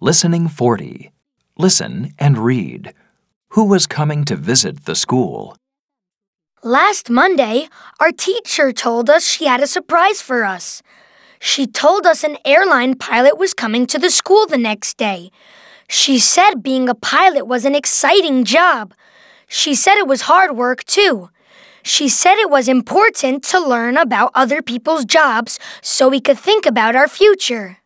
Listening 40. Listen and read. Who was coming to visit the school? Last Monday, our teacher told us she had a surprise for us. She told us an airline pilot was coming to the school the next day. She said being a pilot was an exciting job. She said it was hard work, too. She said it was important to learn about other people's jobs so we could think about our future.